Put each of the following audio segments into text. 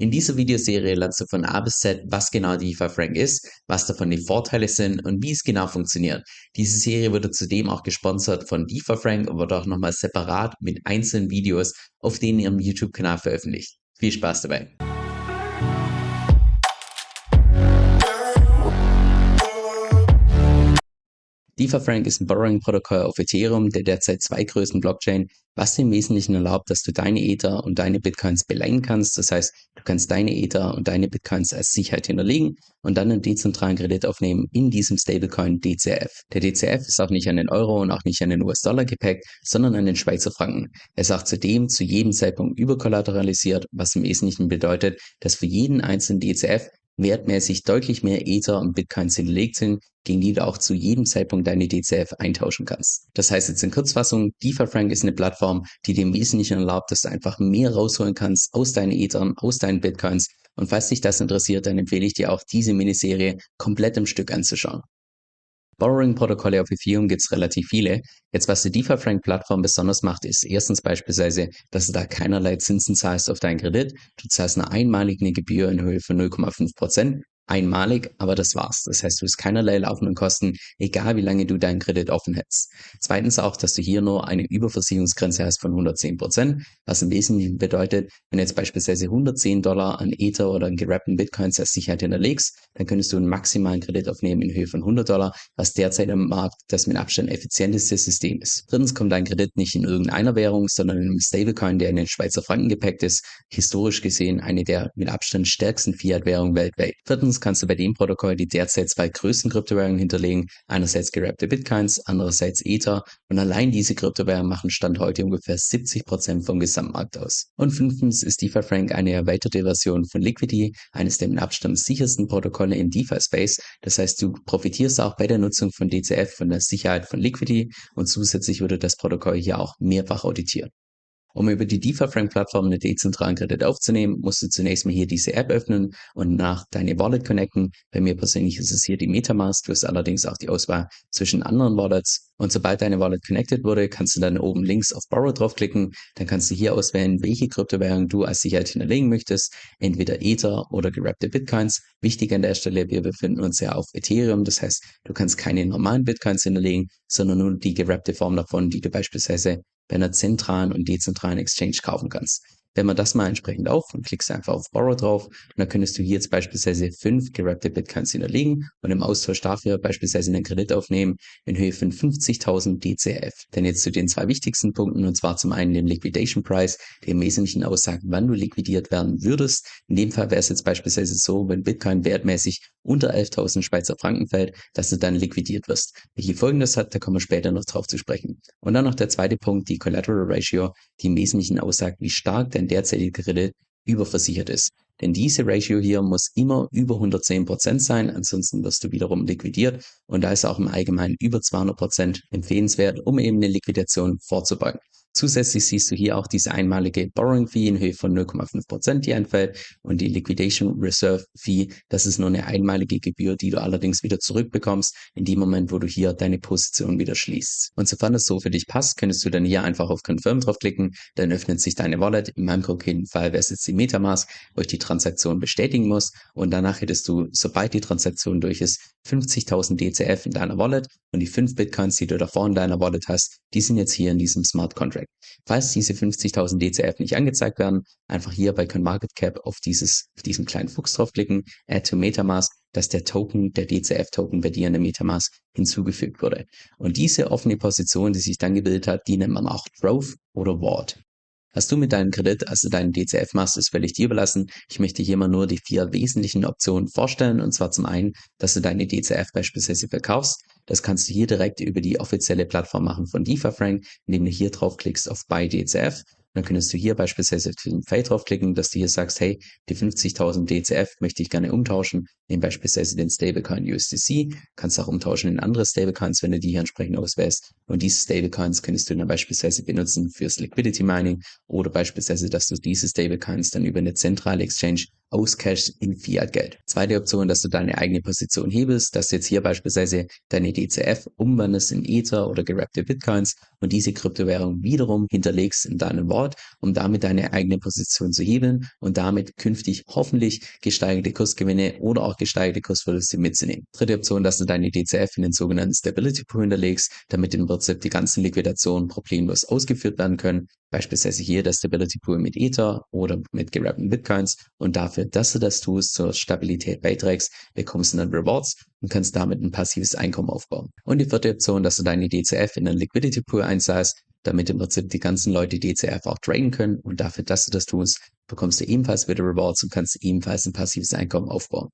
In dieser Videoserie lernst du von A bis Z, was genau DeFi Frank ist, was davon die Vorteile sind und wie es genau funktioniert. Diese Serie wurde zudem auch gesponsert von DeFi Frank und wird auch nochmal separat mit einzelnen Videos auf denen ihrem YouTube-Kanal veröffentlicht. Viel Spaß dabei! DeFi-Frank ist ein Borrowing-Protokoll auf Ethereum der derzeit zwei größten Blockchain, was im Wesentlichen erlaubt, dass du deine Ether und deine Bitcoins beleihen kannst. Das heißt, du kannst deine Ether und deine Bitcoins als Sicherheit hinterlegen und dann einen dezentralen Kredit aufnehmen in diesem Stablecoin DCF. Der DCF ist auch nicht an den Euro und auch nicht an den US-Dollar gepackt, sondern an den Schweizer Franken. Er ist auch zudem zu jedem Zeitpunkt überkollateralisiert, was im Wesentlichen bedeutet, dass für jeden einzelnen DCF wertmäßig deutlich mehr Ether und Bitcoins hinterlegt sind, gegen die du auch zu jedem Zeitpunkt deine DCF eintauschen kannst. Das heißt jetzt in Kurzfassung, DeFi-Frank ist eine Plattform, die im Wesentlichen erlaubt, dass du einfach mehr rausholen kannst aus deinen Ethern, aus deinen Bitcoins. Und falls dich das interessiert, dann empfehle ich dir auch diese Miniserie komplett im Stück anzuschauen. Borrowing-Protokolle auf Ethereum gibt es relativ viele. Jetzt, was die DeFi-Frank-Plattform besonders macht, ist erstens beispielsweise, dass du da keinerlei Zinsen zahlst auf deinen Kredit. Du zahlst eine einmalige Gebühr in Höhe von 0,5 Prozent einmalig, aber das war's. Das heißt, du hast keinerlei laufenden Kosten, egal wie lange du deinen Kredit offen hältst. Zweitens auch, dass du hier nur eine Überversicherungsgrenze hast von 110 Prozent, was im Wesentlichen bedeutet, wenn du jetzt beispielsweise 110 Dollar an Ether oder an gerappten Bitcoins als Sicherheit hinterlegst, dann könntest du einen maximalen Kredit aufnehmen in Höhe von 100 Dollar, was derzeit am Markt das mit Abstand effizienteste System ist. Drittens kommt dein Kredit nicht in irgendeiner Währung, sondern in einem Stablecoin, der in den Schweizer Franken gepackt ist, historisch gesehen eine der mit Abstand stärksten Fiat-Währungen weltweit. Viertens kannst du bei dem Protokoll die derzeit zwei größten Kryptowährungen hinterlegen. Einerseits gerappte Bitcoins, andererseits Ether. Und allein diese Kryptowährungen machen Stand heute ungefähr 70 Prozent vom Gesamtmarkt aus. Und fünftens ist DeFi Frank eine erweiterte Version von Liquidity, eines der mit Abstand sichersten Protokolle in DeFi Space. Das heißt, du profitierst auch bei der Nutzung von DCF von der Sicherheit von Liquidity und zusätzlich wurde das Protokoll hier auch mehrfach auditiert. Um über die DeFi-Frank-Plattform einen dezentralen Kredit aufzunehmen, musst du zunächst mal hier diese App öffnen und nach deine Wallet connecten. Bei mir persönlich ist es hier die Metamask. Du hast allerdings auch die Auswahl zwischen anderen Wallets. Und sobald deine Wallet connected wurde, kannst du dann oben links auf Borrow draufklicken. Dann kannst du hier auswählen, welche Kryptowährung du als Sicherheit hinterlegen möchtest. Entweder Ether oder gerappte Bitcoins. Wichtig an der Stelle, wir befinden uns ja auf Ethereum. Das heißt, du kannst keine normalen Bitcoins hinterlegen, sondern nur die gerappte Form davon, die du beispielsweise bei einer zentralen und dezentralen Exchange kaufen kannst. Wenn man das mal entsprechend auf und klickst einfach auf Borrow drauf und dann könntest du hier jetzt beispielsweise fünf gerappte Bitcoins hinterlegen und im Austausch dafür beispielsweise einen Kredit aufnehmen in Höhe von 50.000 DCF. Denn jetzt zu den zwei wichtigsten Punkten und zwar zum einen den Liquidation Price, der im Wesentlichen aussagt, wann du liquidiert werden würdest. In dem Fall wäre es jetzt beispielsweise so, wenn Bitcoin wertmäßig unter 11.000 Schweizer Franken fällt, dass du dann liquidiert wirst. Welche Folgen das hat, da kommen wir später noch drauf zu sprechen. Und dann noch der zweite Punkt, die Collateral Ratio, die im Wesentlichen aussagt, wie stark dein derzeitiger Kredit überversichert ist. Denn diese Ratio hier muss immer über 110% sein, ansonsten wirst du wiederum liquidiert und da ist auch im Allgemeinen über 200% empfehlenswert, um eben eine Liquidation vorzubeugen. Zusätzlich siehst du hier auch diese einmalige Borrowing Fee in Höhe von 0,5%, die anfällt und die Liquidation Reserve Fee, das ist nur eine einmalige Gebühr, die du allerdings wieder zurückbekommst in dem Moment, wo du hier deine Position wieder schließt. Und sofern das so für dich passt, könntest du dann hier einfach auf Confirm draufklicken, dann öffnet sich deine Wallet. In meinem konkreten Fall wäre es jetzt die Metamask, wo ich die Transaktion bestätigen muss und danach hättest du, sobald die Transaktion durch ist, 50.000 DCF in deiner Wallet und die 5 Bitcoins, die du davor in deiner Wallet hast, die sind jetzt hier in diesem Smart Contract. Falls diese 50.000 DCF nicht angezeigt werden, einfach hier bei CoinMarketCap auf dieses, auf diesen kleinen Fuchs draufklicken, Add to Metamask, dass der Token, der DCF-Token bei dir in der Metamask hinzugefügt wurde. Und diese offene Position, die sich dann gebildet hat, die nennt man auch Growth oder Ward. Was du mit deinem Kredit, also deinen DCF machst, ist völlig dir überlassen. Ich möchte hier mal nur die vier wesentlichen Optionen vorstellen. Und zwar zum einen, dass du deine DCF beispielsweise verkaufst. Das kannst du hier direkt über die offizielle Plattform machen von DeFi-Frank, indem du hier draufklickst auf Buy DCF. Dann könntest du hier beispielsweise auf den Feld draufklicken, dass du hier sagst, hey, die 50.000 DCF möchte ich gerne umtauschen, nehmen beispielsweise den Stablecoin USDC, kannst auch umtauschen in andere Stablecoins, wenn du die hier entsprechend auswählst. Und diese Stablecoins könntest du dann beispielsweise benutzen fürs Liquidity Mining oder beispielsweise, dass du diese Stablecoins dann über eine zentrale Exchange auscashst in Fiat-Geld. Zweite Option, dass du deine eigene Position hebelst, dass du jetzt hier beispielsweise deine DCF umwandelst in Ether oder gerappte Bitcoins und diese Kryptowährung wiederum hinterlegst in deinem Wort, um damit deine eigene Position zu hebeln und damit künftig hoffentlich gesteigerte Kursgewinne oder auch gesteigerte Kursverluste mitzunehmen. Dritte Option, dass du deine DCF in den sogenannten Stability Pool hinterlegst, damit im Prinzip die ganzen Liquidationen problemlos ausgeführt werden können. Beispielsweise hier der Stability Pool mit Ether oder mit gerappten Bitcoins und dafür, dass du das tust, zur Stabilität beiträgst, bekommst du dann Rewards und kannst damit ein passives Einkommen aufbauen. Und die vierte Option, dass du deine DCF in einen Liquidity Pool einzahlst, damit im Prinzip die ganzen Leute DCF auch traden können und dafür, dass du das tust, bekommst du ebenfalls wieder Rewards und kannst ebenfalls ein passives Einkommen aufbauen.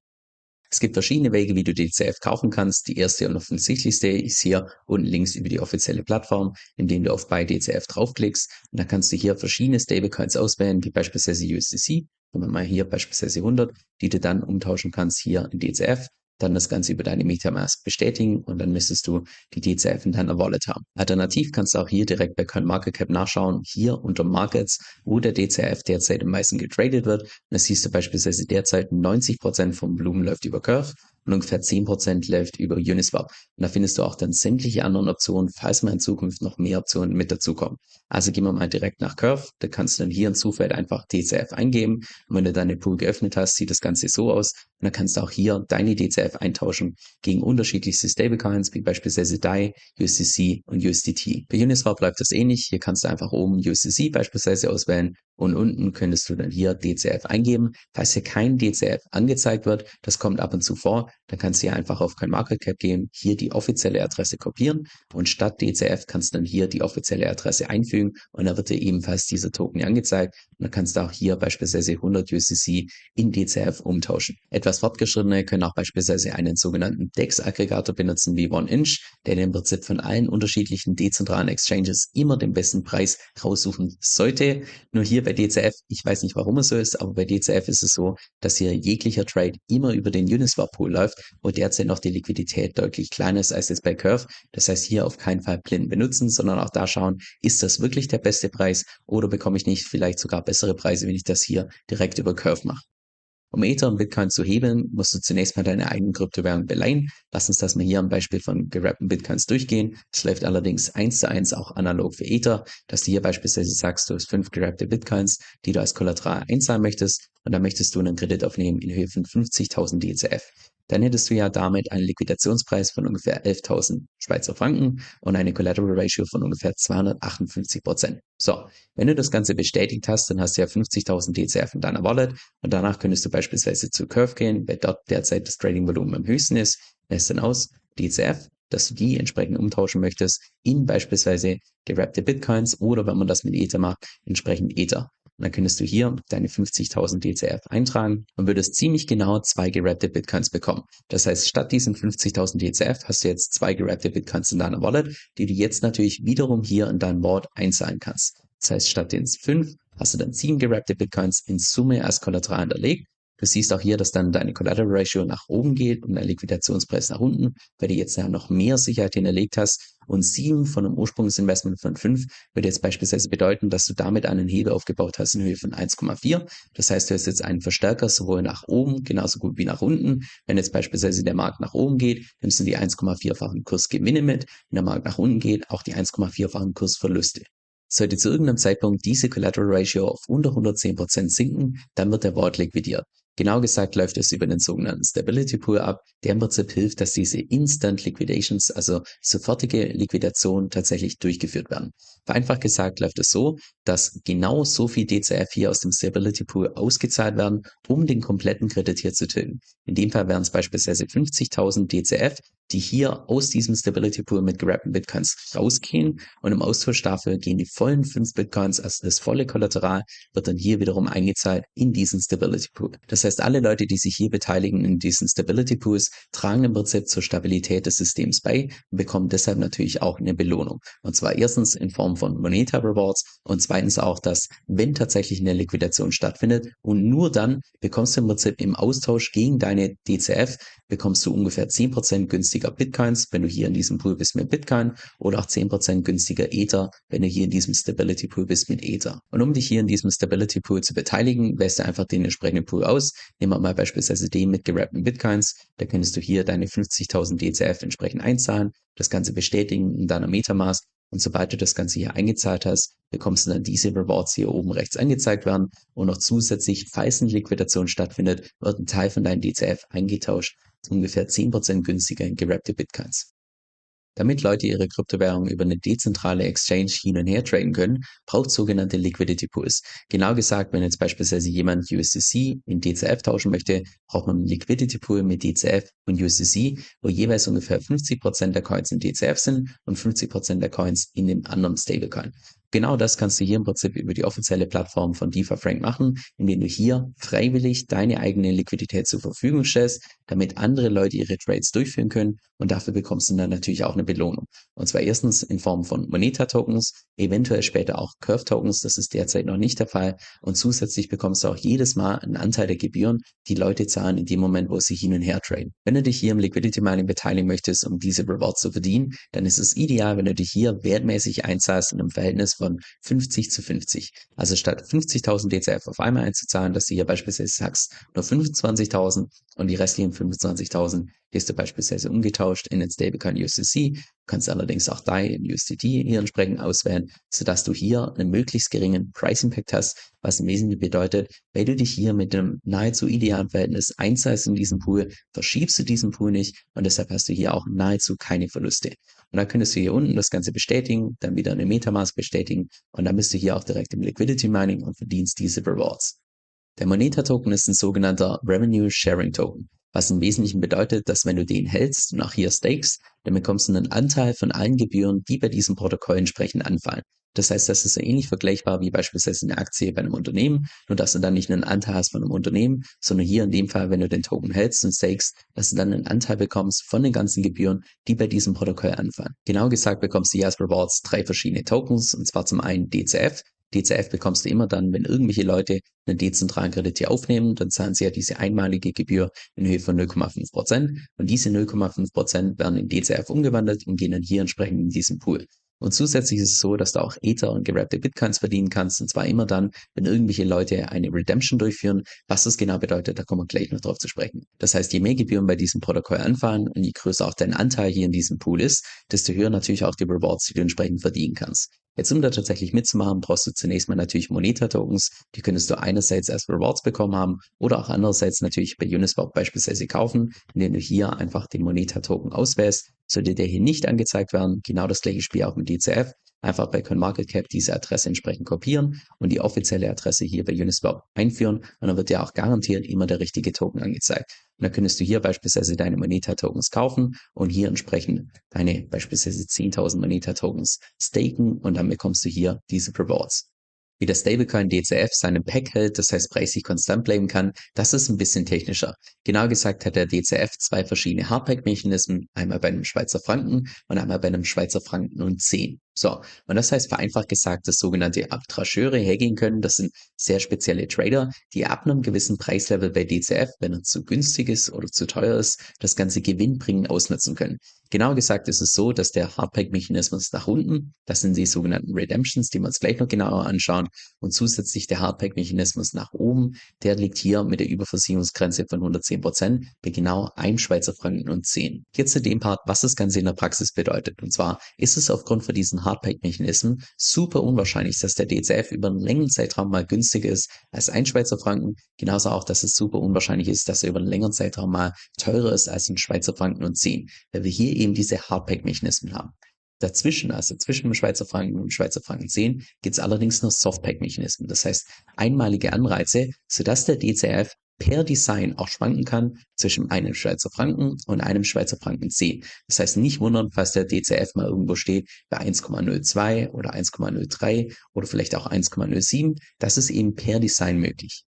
Es gibt verschiedene Wege, wie du DCF kaufen kannst. Die erste und offensichtlichste ist hier unten links über die offizielle Plattform, indem du auf Buy DCF draufklickst. Und dann kannst du hier verschiedene Stablecoins auswählen, wie beispielsweise USDC. Wenn man mal hier beispielsweise 100, die du dann umtauschen kannst hier in DCF dann das Ganze über deine Metamask bestätigen und dann müsstest du die DCF in deiner Wallet haben. Alternativ kannst du auch hier direkt bei CoinMarketCap nachschauen, hier unter Markets, wo der DCF derzeit am meisten getradet wird. Und da siehst du beispielsweise derzeit 90% vom Volumen läuft über Curve und ungefähr 10% läuft über Uniswap. Und da findest du auch dann sämtliche anderen Optionen, falls mal in Zukunft noch mehr Optionen mit dazukommen. Also gehen wir mal direkt nach Curve. Da kannst du dann hier in Zufeld einfach DCF eingeben. Und wenn du deine Pool geöffnet hast, sieht das Ganze so aus. Und dann kannst du auch hier deine DCF eintauschen gegen unterschiedlichste Stablecoins, wie beispielsweise DAI, USDC und USDT. Bei Uniswap läuft das ähnlich. Hier kannst du einfach oben USDC beispielsweise auswählen und unten könntest du dann hier DCF eingeben. Falls hier kein DCF angezeigt wird, das kommt ab und zu vor, dann kannst du hier einfach auf CoinMarketCap gehen, hier die offizielle Adresse kopieren und statt DCF kannst du dann hier die offizielle Adresse einfügen und dann wird dir ebenfalls dieser Token angezeigt dann kannst du auch hier beispielsweise 100 USDC in DCF umtauschen. Etwas fortgeschrittene können auch beispielsweise einen sogenannten DEX-Aggregator benutzen wie OneInch, der im Prinzip von allen unterschiedlichen dezentralen Exchanges immer den besten Preis raussuchen sollte. Nur hier bei DCF, ich weiß nicht, warum es so ist, aber bei DCF ist es so, dass hier jeglicher Trade immer über den Uniswap Pool läuft, wo derzeit noch die Liquidität deutlich kleiner ist als jetzt bei Curve. Das heißt, hier auf keinen Fall blind benutzen, sondern auch da schauen, ist das wirklich der beste Preis oder bekomme ich nicht vielleicht sogar bessere Preise, wenn ich das hier direkt über Curve mache. Um Ether und Bitcoin zu hebeln, musst du zunächst mal deine eigenen Kryptowährung beleihen. Lass uns das mal hier am Beispiel von gerappten Bitcoins durchgehen. Es läuft allerdings eins zu eins auch analog für Ether, dass du hier beispielsweise sagst, du hast fünf gerappte Bitcoins, die du als Kollateral einzahlen möchtest und dann möchtest du einen Kredit aufnehmen in Höhe von 50.000 DCF dann hättest du ja damit einen Liquidationspreis von ungefähr 11.000 Schweizer Franken und eine Collateral Ratio von ungefähr 258 Prozent. So, wenn du das Ganze bestätigt hast, dann hast du ja 50.000 DCF in deiner Wallet und danach könntest du beispielsweise zu Curve gehen, weil dort derzeit das Trading-Volumen am höchsten ist, lässt dann aus DCF, dass du die entsprechend umtauschen möchtest in beispielsweise gerappte Bitcoins oder wenn man das mit Ether macht, entsprechend Ether. Und dann könntest du hier deine 50.000 DCF eintragen und würdest ziemlich genau zwei gerappte Bitcoins bekommen. Das heißt, statt diesen 50.000 DCF hast du jetzt zwei gerappte Bitcoins in deiner Wallet, die du jetzt natürlich wiederum hier in dein Board einzahlen kannst. Das heißt, statt den 5 hast du dann 7 gerappte Bitcoins in Summe als Kollateral hinterlegt Du siehst auch hier, dass dann deine Collateral Ratio nach oben geht und dein Liquidationspreis nach unten, weil du jetzt ja noch mehr Sicherheit hinterlegt hast. Und sieben von einem Ursprungsinvestment von fünf würde jetzt beispielsweise bedeuten, dass du damit einen Hebel aufgebaut hast in Höhe von 1,4. Das heißt, du hast jetzt einen Verstärker sowohl nach oben, genauso gut wie nach unten. Wenn jetzt beispielsweise der Markt nach oben geht, nimmst du die 1,4-fachen Kursgewinne mit. Wenn der Markt nach unten geht, auch die 1,4-fachen Kursverluste. Sollte zu irgendeinem Zeitpunkt diese Collateral Ratio auf unter 110% sinken, dann wird der Wort liquidiert. Genau gesagt läuft es über den sogenannten Stability Pool ab, der im Prinzip hilft, dass diese Instant Liquidations, also sofortige Liquidation, tatsächlich durchgeführt werden. Vereinfacht gesagt läuft es so, dass genau so viel DCF hier aus dem Stability Pool ausgezahlt werden, um den kompletten Kredit hier zu tilgen. In dem Fall wären es beispielsweise 50.000 DCF, die hier aus diesem Stability Pool mit gerappten Bitcoins rausgehen und im Austausch dafür gehen die vollen 5 Bitcoins, also das volle Kollateral, wird dann hier wiederum eingezahlt in diesen Stability Pool. Das heißt, alle Leute, die sich hier beteiligen in diesen Stability Pools, tragen im Prinzip zur Stabilität des Systems bei und bekommen deshalb natürlich auch eine Belohnung. Und zwar erstens in Form von Moneta Rewards und zweitens auch, dass wenn tatsächlich eine Liquidation stattfindet und nur dann bekommst du im Prinzip im Austausch gegen deine DCF bekommst du ungefähr 10% günstig günstiger Bitcoins, wenn du hier in diesem Pool bist mit Bitcoin oder auch 10% günstiger Ether, wenn du hier in diesem Stability Pool bist mit Ether. Und um dich hier in diesem Stability Pool zu beteiligen, wählst du einfach den entsprechenden Pool aus. Nehmen wir mal beispielsweise den mit gerappten Bitcoins. Da könntest du hier deine 50.000 DCF entsprechend einzahlen, das Ganze bestätigen in deiner Metamask und sobald du das Ganze hier eingezahlt hast, bekommst du dann diese Rewards hier oben rechts angezeigt werden und noch zusätzlich, falls eine Liquidation stattfindet, wird ein Teil von deinem DCF eingetauscht, ungefähr 10% günstiger in gerappte Bitcoins. Damit Leute ihre Kryptowährung über eine dezentrale Exchange hin und her traden können, braucht sogenannte Liquidity Pools. Genau gesagt, wenn jetzt beispielsweise jemand USDC in DCF tauschen möchte, braucht man einen Liquidity Pool mit DCF und USDC, wo jeweils ungefähr 50% der Coins in DCF sind und 50% der Coins in dem anderen Stablecoin. Genau das kannst du hier im Prinzip über die offizielle Plattform von DeFi Frank machen, indem du hier freiwillig deine eigene Liquidität zur Verfügung stellst, damit andere Leute ihre Trades durchführen können und dafür bekommst du dann natürlich auch eine Belohnung. Und zwar erstens in Form von Moneta Tokens, eventuell später auch Curve Tokens, das ist derzeit noch nicht der Fall und zusätzlich bekommst du auch jedes Mal einen Anteil der Gebühren, die Leute zahlen in dem Moment, wo sie hin und her traden. Wenn du dich hier im Liquidity Mining beteiligen möchtest, um diese Rewards zu verdienen, dann ist es ideal, wenn du dich hier wertmäßig einzahlst in einem Verhältnis von 50 zu 50. Also statt 50.000 DCF auf einmal einzuzahlen, dass du hier beispielsweise sagst, nur 25.000 und die restlichen 25.000 gehst du beispielsweise umgetauscht in den Stablecoin USDC, kannst allerdings auch DAI in USDT hier entsprechend auswählen, sodass du hier einen möglichst geringen Price Impact hast, was im Wesentlichen bedeutet, weil du dich hier mit einem nahezu idealen Verhältnis einzahlst in diesen Pool, verschiebst du diesen Pool nicht und deshalb hast du hier auch nahezu keine Verluste. Und dann könntest du hier unten das Ganze bestätigen, dann wieder eine Metamask bestätigen und dann bist du hier auch direkt im Liquidity Mining und verdienst diese Rewards. Der Moneta Token ist ein sogenannter Revenue Sharing Token was im Wesentlichen bedeutet, dass wenn du den hältst und auch hier stakest, dann bekommst du einen Anteil von allen Gebühren, die bei diesem Protokoll entsprechend anfallen. Das heißt, das ist so ähnlich vergleichbar wie beispielsweise eine Aktie bei einem Unternehmen, nur dass du dann nicht einen Anteil hast von einem Unternehmen, sondern hier in dem Fall, wenn du den Token hältst und stakest, dass du dann einen Anteil bekommst von den ganzen Gebühren, die bei diesem Protokoll anfallen. Genau gesagt bekommst du hier als Rewards drei verschiedene Tokens, und zwar zum einen DCF, DCF bekommst du immer dann, wenn irgendwelche Leute einen dezentralen Kredit hier aufnehmen, dann zahlen sie ja diese einmalige Gebühr in Höhe von 0,5 Prozent und diese 0,5 Prozent werden in DCF umgewandelt und gehen dann hier entsprechend in diesen Pool. Und zusätzlich ist es so, dass du auch Ether und gerappte Bitcoins verdienen kannst. Und zwar immer dann, wenn irgendwelche Leute eine Redemption durchführen. Was das genau bedeutet, da kommen wir gleich noch drauf zu sprechen. Das heißt, je mehr Gebühren bei diesem Protokoll anfallen und je größer auch dein Anteil hier in diesem Pool ist, desto höher natürlich auch die Rewards, die du entsprechend verdienen kannst. Jetzt, um da tatsächlich mitzumachen, brauchst du zunächst mal natürlich Moneta-Tokens. Die könntest du einerseits als Rewards bekommen haben oder auch andererseits natürlich bei Uniswap beispielsweise kaufen, indem du hier einfach den Moneta-Token auswählst. Sollte der hier nicht angezeigt werden, genau das gleiche Spiel auch mit DCF. Einfach bei CoinMarketCap diese Adresse entsprechend kopieren und die offizielle Adresse hier bei Uniswap einführen und dann wird dir auch garantiert immer der richtige Token angezeigt. Und dann könntest du hier beispielsweise deine Moneta-Tokens kaufen und hier entsprechend deine beispielsweise 10.000 Moneta-Tokens staken und dann bekommst du hier diese Rewards. Wie der Stablecoin DCF seinen Pack hält, das heißt preislich konstant bleiben kann, das ist ein bisschen technischer. Genau gesagt hat der DCF zwei verschiedene Hardpack-Mechanismen, einmal bei einem Schweizer Franken und einmal bei einem Schweizer Franken und 10. So, und das heißt vereinfacht gesagt, dass sogenannte Arbitrageure hergehen können. Das sind sehr spezielle Trader, die ab einem gewissen Preislevel bei DCF, wenn er zu günstig ist oder zu teuer ist, das ganze Gewinnbringen ausnutzen können. Genau gesagt ist es so, dass der Hardpack-Mechanismus nach unten, das sind die sogenannten Redemptions, die wir uns gleich noch genauer anschauen, und zusätzlich der Hardpack-Mechanismus nach oben, der liegt hier mit der Überversicherungsgrenze von 110 Prozent bei genau einem Schweizer Franken und 10. Jetzt zu dem Part, was das Ganze in der Praxis bedeutet. Und zwar ist es aufgrund von diesen Hardpack-Mechanismen super unwahrscheinlich, dass der DCF über einen längeren Zeitraum mal günstiger ist als ein Schweizer Franken. Genauso auch, dass es super unwahrscheinlich ist, dass er über einen längeren Zeitraum mal teurer ist als ein Schweizer Franken und 10. Weil wir hier eben diese Hardpack-Mechanismen haben. Dazwischen, also zwischen dem Schweizer Franken und dem Schweizer Franken 10, gibt es allerdings noch Softpack-Mechanismen. Das heißt, einmalige Anreize, sodass der DCF per Design auch schwanken kann zwischen einem Schweizer Franken und einem Schweizer Franken C. Das heißt, nicht wundern, falls der DCF mal irgendwo steht bei 1,02 oder 1,03 oder vielleicht auch 1,07. Das ist eben per Design möglich.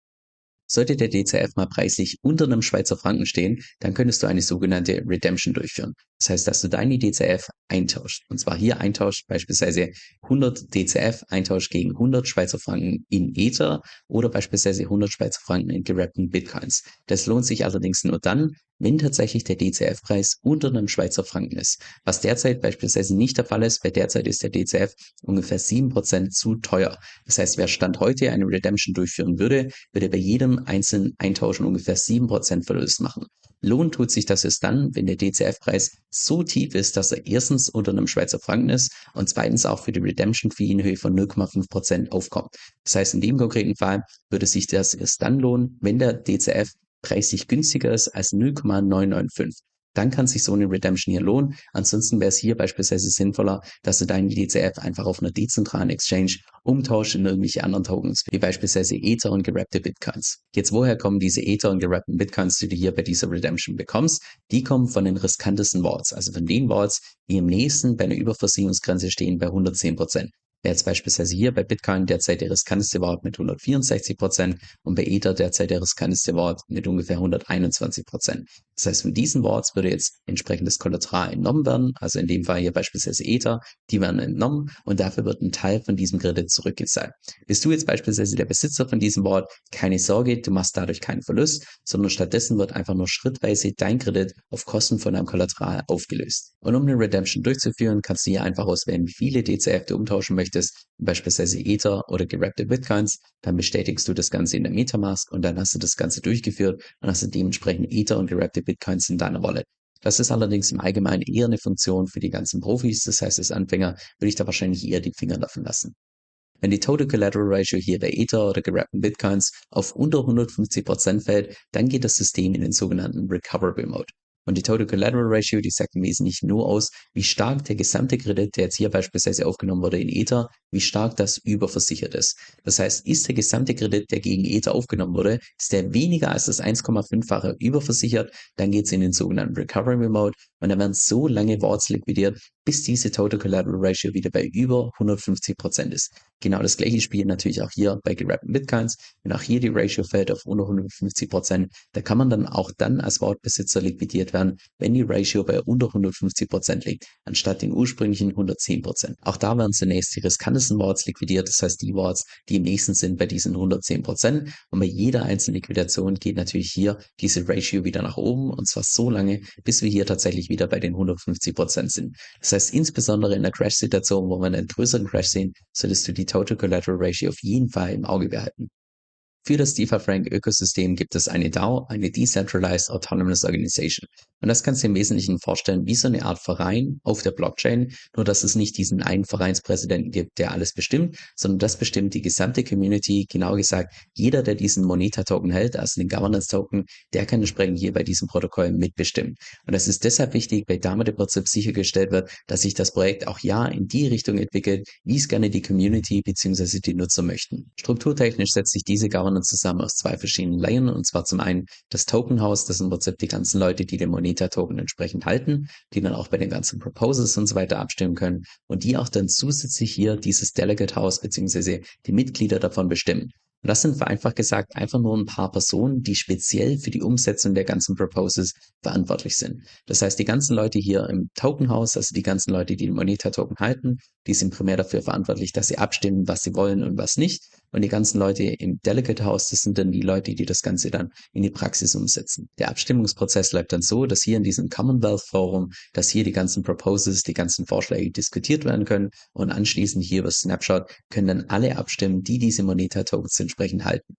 Sollte der DCF mal preislich unter einem Schweizer Franken stehen, dann könntest du eine sogenannte Redemption durchführen. Das heißt, dass du deine DCF eintauscht. Und zwar hier eintauscht beispielsweise 100 DCF eintauscht gegen 100 Schweizer Franken in Ether oder beispielsweise 100 Schweizer Franken in gerappten Bitcoins. Das lohnt sich allerdings nur dann, wenn tatsächlich der DCF-Preis unter einem Schweizer Franken ist. Was derzeit beispielsweise nicht der Fall ist, weil derzeit ist der DCF ungefähr 7% zu teuer. Das heißt, wer Stand heute eine Redemption durchführen würde, würde bei jedem einzelnen Eintauschen ungefähr 7% Verlust machen. Lohnt tut sich das erst dann, wenn der DCF-Preis so tief ist, dass er erstens unter einem Schweizer Franken ist und zweitens auch für die Redemption-Fee in Höhe von 0,5% aufkommt. Das heißt, in dem konkreten Fall würde sich das erst dann lohnen, wenn der DCF preislich günstiger ist als 0,995 dann kann sich so eine Redemption hier lohnen. Ansonsten wäre es hier beispielsweise sinnvoller, dass du deinen DCF einfach auf einer dezentralen Exchange umtauscht in irgendwelche anderen Tokens, wie beispielsweise Ether und gerappte Bitcoins. Jetzt, woher kommen diese Ether und gerappten Bitcoins, die du hier bei dieser Redemption bekommst? Die kommen von den riskantesten Vaults, also von den Vaults, die am nächsten bei einer Überversicherungsgrenze stehen bei 110 Wer jetzt beispielsweise hier bei Bitcoin derzeit der riskanteste Wort mit 164 Prozent und bei Ether derzeit der riskanteste Wort mit ungefähr 121 Prozent. Das heißt, von diesen Worts würde jetzt entsprechendes Kollateral entnommen werden, also in dem Fall hier beispielsweise Ether, die werden entnommen und dafür wird ein Teil von diesem Kredit zurückgezahlt. Bist du jetzt beispielsweise der Besitzer von diesem Wort, keine Sorge, du machst dadurch keinen Verlust, sondern stattdessen wird einfach nur schrittweise dein Kredit auf Kosten von deinem Kollateral aufgelöst. Und um eine Redemption durchzuführen, kannst du hier einfach auswählen, wie viele DCF du umtauschen möchtest möchtest, beispielsweise Ether oder gerappte Bitcoins, dann bestätigst du das Ganze in der Metamask und dann hast du das Ganze durchgeführt und hast du dementsprechend Ether und gerappte Bitcoins in deiner Wallet. Das ist allerdings im Allgemeinen eher eine Funktion für die ganzen Profis, das heißt als Anfänger würde ich da wahrscheinlich eher die Finger davon lassen. Wenn die Total Collateral Ratio hier bei Ether oder gerappten Bitcoins auf unter 150% fällt, dann geht das System in den sogenannten Recovery Mode. Und die Total Collateral Ratio, die sagt im Wesentlichen nur aus, wie stark der gesamte Kredit, der jetzt hier beispielsweise aufgenommen wurde in Ether, wie stark das überversichert ist. Das heißt, ist der gesamte Kredit, der gegen Ether aufgenommen wurde, ist der weniger als das 1,5-fache überversichert, dann geht es in den sogenannten Recovery Mode und dann werden so lange Wards liquidiert, bis diese Total Collateral Ratio wieder bei über 150 Prozent ist. Genau das gleiche spielt natürlich auch hier bei gerappten Bitcoins. Wenn auch hier die Ratio fällt auf unter 150%, Prozent, da kann man dann auch dann als Wortbesitzer liquidiert werden, wenn die Ratio bei unter 150 Prozent liegt, anstatt den ursprünglichen 110%. Prozent. Auch da werden zunächst die riskantesten Worts liquidiert, das heißt die Worts, die im nächsten sind bei diesen 110%. Prozent. Und bei jeder einzelnen Liquidation geht natürlich hier diese Ratio wieder nach oben und zwar so lange, bis wir hier tatsächlich wieder bei den 150 Prozent sind. Das heißt, insbesondere in der Crash-Situation, wo wir einen größeren Crash sehen, solltest du die Total Collateral Ratio auf jeden Fall im Auge behalten. Für das DeFi-Frank-Ökosystem gibt es eine DAO, eine Decentralized Autonomous Organization. Und das kannst du im Wesentlichen vorstellen wie so eine Art Verein auf der Blockchain, nur dass es nicht diesen einen Vereinspräsidenten gibt, der alles bestimmt, sondern das bestimmt die gesamte Community, genau gesagt, jeder, der diesen Moneta-Token hält, also den Governance-Token, der kann entsprechend hier bei diesem Protokoll mitbestimmen. Und das ist deshalb wichtig, weil damit im Prinzip sichergestellt wird, dass sich das Projekt auch ja in die Richtung entwickelt, wie es gerne die Community bzw. die Nutzer möchten. Strukturtechnisch setzt sich diese Governance Partner zusammen aus zwei verschiedenen Layern. Und zwar zum einen das Token House, das sind im Prinzip die ganzen Leute, die den Moneta-Token entsprechend halten, die dann auch bei den ganzen Proposals und so weiter abstimmen können und die auch dann zusätzlich hier dieses Delegate House beziehungsweise die Mitglieder davon bestimmen. Und das sind vereinfacht gesagt einfach nur ein paar Personen, die speziell für die Umsetzung der ganzen Proposals verantwortlich sind. Das heißt, die ganzen Leute hier im Token House, also die ganzen Leute, die den Moneta Token halten, die sind primär dafür verantwortlich, dass sie abstimmen, was sie wollen und was nicht. Und die ganzen Leute im Delegate House, das sind dann die Leute, die das Ganze dann in die Praxis umsetzen. Der Abstimmungsprozess läuft dann so, dass hier in diesem Commonwealth Forum, dass hier die ganzen Proposals, die ganzen Vorschläge diskutiert werden können und anschließend hier über Snapshot können dann alle abstimmen, die diese Moneta Tokens entsprechend halten.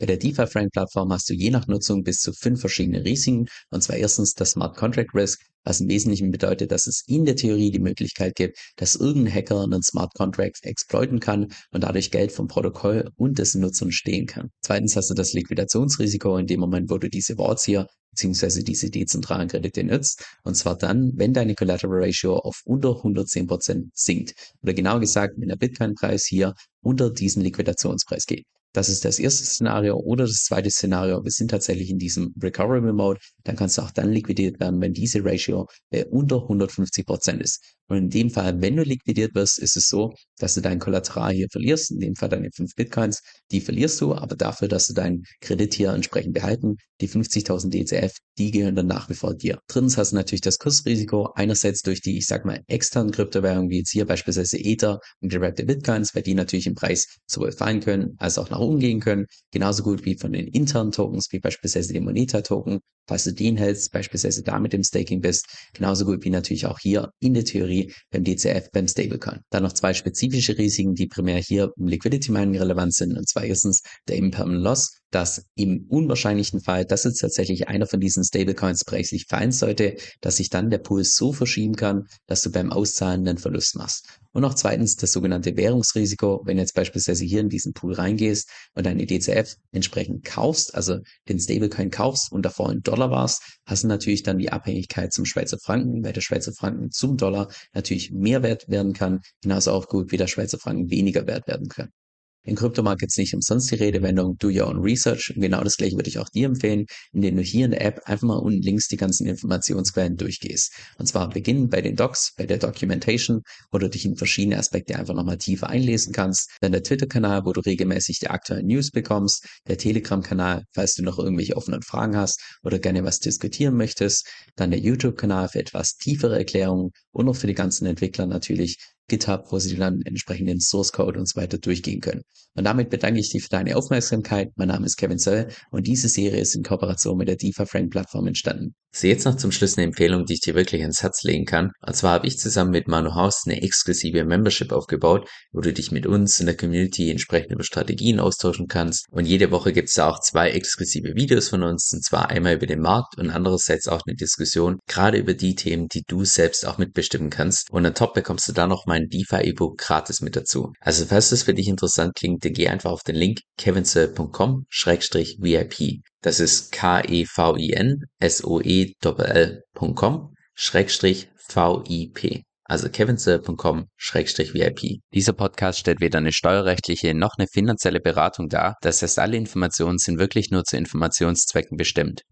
Bei der DeFi-Frank-Plattform hast du je nach Nutzung bis zu fünf verschiedene Risiken. Und zwar erstens das Smart Contract Risk, was im Wesentlichen bedeutet, dass es in der Theorie die Möglichkeit gibt, dass irgendein Hacker einen Smart Contract exploiten kann und dadurch Geld vom Protokoll und dessen Nutzern stehen kann. Zweitens hast du das Liquidationsrisiko in dem Moment, wo du diese Wards hier beziehungsweise diese dezentralen Kredite nutzt. Und zwar dann, wenn deine Collateral Ratio auf unter 110% sinkt. Oder genau gesagt, wenn der Bitcoin-Preis hier unter diesen Liquidationspreis geht. Das ist das erste Szenario oder das zweite Szenario. Wir sind tatsächlich in diesem Recovery Mode. Dann kannst du auch dann liquidiert werden, wenn diese Ratio bei unter 150 Prozent ist. Und in dem Fall, wenn du liquidiert wirst, ist es so, dass du dein Kollateral hier verlierst. In dem Fall deine 5 Bitcoins, die verlierst du, aber dafür, dass du deinen Kredit hier entsprechend behalten, die 50.000 DCF, die gehören dann nach wie vor dir. Drittens hast du natürlich das Kursrisiko, einerseits durch die, ich sag mal, externen Kryptowährungen, wie jetzt hier beispielsweise Ether und gerappte Bitcoins, weil die natürlich im Preis sowohl fallen können, als auch nach oben gehen können. Genauso gut wie von den internen Tokens, wie beispielsweise dem Moneta-Token. Falls du den hältst, beispielsweise da mit dem Staking bist, genauso gut wie natürlich auch hier in der Theorie beim DCF, beim Stablecoin. Dann noch zwei spezifische Risiken, die primär hier im Liquidity Mining relevant sind, und zwar erstens der Impermanent Loss, dass im unwahrscheinlichen Fall, dass jetzt tatsächlich einer von diesen Stablecoins preislich fallen sollte, dass sich dann der Pool so verschieben kann, dass du beim Auszahlen einen Verlust machst. Und auch zweitens das sogenannte Währungsrisiko, wenn jetzt beispielsweise hier in diesen Pool reingehst und deine DCF entsprechend kaufst, also den Stablecoin kaufst und davor in Dollar warst, hast du natürlich dann die Abhängigkeit zum Schweizer Franken, weil der Schweizer Franken zum Dollar natürlich mehr wert werden kann, genauso auch gut wie der Schweizer Franken weniger wert werden kann. In Kryptomarkt jetzt nicht umsonst die Redewendung Do Your Own Research. Und genau das gleiche würde ich auch dir empfehlen, indem du hier in der App einfach mal unten links die ganzen Informationsquellen durchgehst. Und zwar beginnen bei den Docs, bei der Documentation, wo du dich in verschiedene Aspekte einfach nochmal tiefer einlesen kannst. Dann der Twitter-Kanal, wo du regelmäßig die aktuellen News bekommst. Der Telegram-Kanal, falls du noch irgendwelche offenen Fragen hast oder gerne was diskutieren möchtest. Dann der YouTube-Kanal für etwas tiefere Erklärungen und noch für die ganzen Entwickler natürlich GitHub, wo sie dann entsprechend den Source Code und so weiter durchgehen können. Und damit bedanke ich dich für deine Aufmerksamkeit. Mein Name ist Kevin Söll und diese Serie ist in Kooperation mit der DeFi Frank Plattform entstanden. So, jetzt noch zum Schluss eine Empfehlung, die ich dir wirklich ans Herz legen kann. Und zwar habe ich zusammen mit Manu Haus eine exklusive Membership aufgebaut, wo du dich mit uns in der Community entsprechend über Strategien austauschen kannst. Und jede Woche gibt es da auch zwei exklusive Videos von uns, und zwar einmal über den Markt und andererseits auch eine Diskussion, gerade über die Themen, die du selbst auch mitbestimmen kannst. Und on top bekommst du da noch mein DeFi-E-Book gratis mit dazu. Also falls das für dich interessant klingt, dann geh einfach auf den Link kevinsoe.com-vip. Das ist K-E-V-I-N-S-O-E-L.com Schrägstrich V-I-P. Also kevinsoe.com-vip. Dieser Podcast stellt weder eine steuerrechtliche noch eine finanzielle Beratung dar. Das heißt, alle Informationen sind wirklich nur zu Informationszwecken bestimmt.